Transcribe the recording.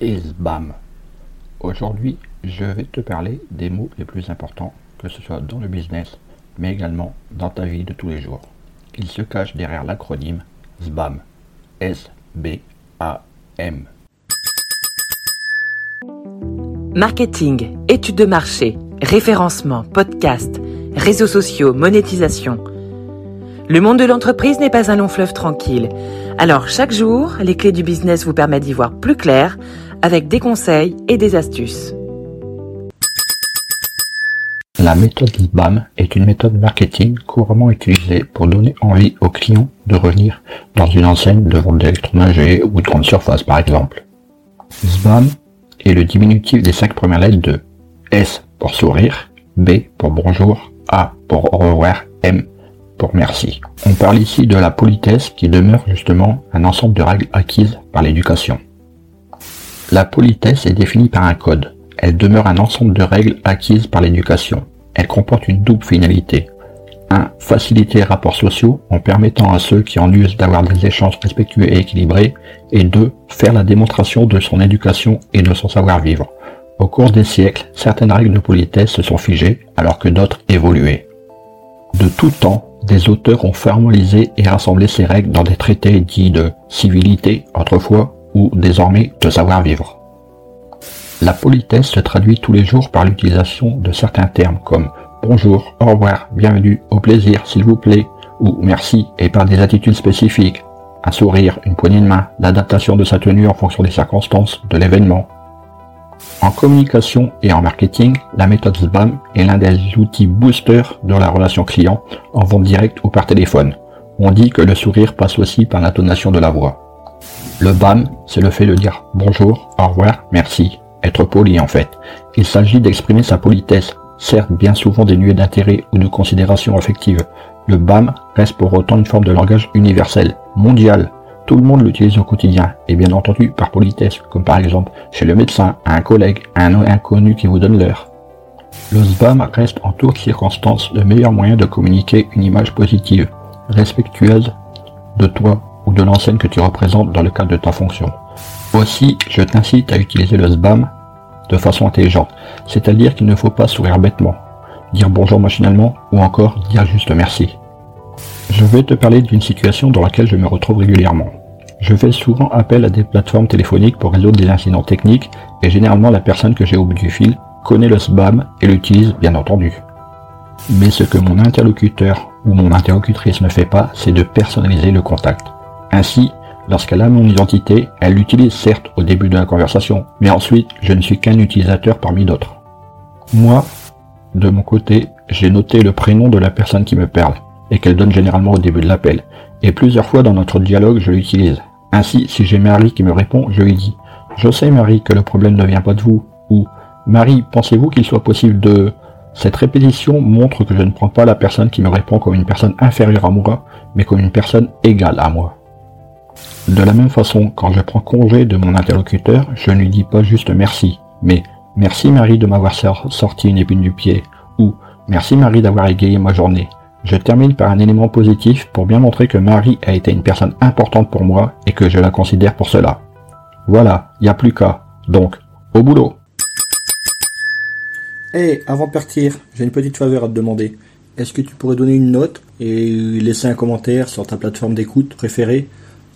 et SBAM. Aujourd'hui, je vais te parler des mots les plus importants, que ce soit dans le business, mais également dans ta vie de tous les jours. Ils se cachent derrière l'acronyme SBAM. S-B-A-M. Marketing, études de marché, référencement, podcast, réseaux sociaux, monétisation. Le monde de l'entreprise n'est pas un long fleuve tranquille. Alors chaque jour, les clés du business vous permettent d'y voir plus clair avec des conseils et des astuces. La méthode SBAM est une méthode marketing couramment utilisée pour donner envie aux clients de revenir dans une enseigne de vente d'électroménager ou de grande surface par exemple. SBAM est le diminutif des cinq premières lettres de S pour sourire, B pour bonjour, A pour au revoir, M pour merci. On parle ici de la politesse qui demeure justement un ensemble de règles acquises par l'éducation. La politesse est définie par un code. Elle demeure un ensemble de règles acquises par l'éducation. Elle comporte une double finalité. 1. Faciliter les rapports sociaux en permettant à ceux qui en usent d'avoir des échanges respectueux et équilibrés. Et 2. Faire la démonstration de son éducation et de son savoir-vivre. Au cours des siècles, certaines règles de politesse se sont figées alors que d'autres évoluaient. De tout temps, des auteurs ont formalisé et rassemblé ces règles dans des traités dits de civilité autrefois désormais de savoir-vivre. La politesse se traduit tous les jours par l'utilisation de certains termes comme bonjour, au revoir, bienvenue, au plaisir, s'il vous plaît, ou merci, et par des attitudes spécifiques, un sourire, une poignée de main, l'adaptation de sa tenue en fonction des circonstances, de l'événement. En communication et en marketing, la méthode SBAM est l'un des outils boosters de la relation client en vente directe ou par téléphone. On dit que le sourire passe aussi par l'intonation de la voix. Le BAM, c'est le fait de dire bonjour, au revoir, merci. Être poli en fait. Il s'agit d'exprimer sa politesse, certes bien souvent dénuée d'intérêt ou de considération affective. Le BAM reste pour autant une forme de langage universel, mondial. Tout le monde l'utilise au quotidien, et bien entendu par politesse, comme par exemple chez le médecin, à un collègue, à un inconnu qui vous donne l'heure. Le SBAM reste en toutes circonstances le meilleur moyen de communiquer une image positive, respectueuse de toi de l'enseigne que tu représentes dans le cadre de ta fonction. Aussi, je t'incite à utiliser le SBAM de façon intelligente, c'est-à-dire qu'il ne faut pas sourire bêtement, dire bonjour machinalement ou encore dire juste merci. Je vais te parler d'une situation dans laquelle je me retrouve régulièrement. Je fais souvent appel à des plateformes téléphoniques pour résoudre des incidents techniques et généralement la personne que j'ai au bout du fil connaît le SBAM et l'utilise bien entendu. Mais ce que mon interlocuteur ou mon interlocutrice ne fait pas, c'est de personnaliser le contact. Ainsi, lorsqu'elle a mon identité, elle l'utilise certes au début de la conversation, mais ensuite je ne suis qu'un utilisateur parmi d'autres. Moi, de mon côté, j'ai noté le prénom de la personne qui me parle, et qu'elle donne généralement au début de l'appel, et plusieurs fois dans notre dialogue je l'utilise. Ainsi, si j'ai Marie qui me répond, je lui dis Je sais Marie que le problème ne vient pas de vous, ou Marie, pensez-vous qu'il soit possible de... Cette répétition montre que je ne prends pas la personne qui me répond comme une personne inférieure à moi, mais comme une personne égale à moi. De la même façon, quand je prends congé de mon interlocuteur, je ne lui dis pas juste merci, mais merci Marie de m'avoir sorti une épine du pied, ou merci Marie d'avoir égayé ma journée. Je termine par un élément positif pour bien montrer que Marie a été une personne importante pour moi et que je la considère pour cela. Voilà, il n'y a plus qu'à. Donc, au boulot. Hé, avant de partir, j'ai une petite faveur à te demander. Est-ce que tu pourrais donner une note et laisser un commentaire sur ta plateforme d'écoute préférée?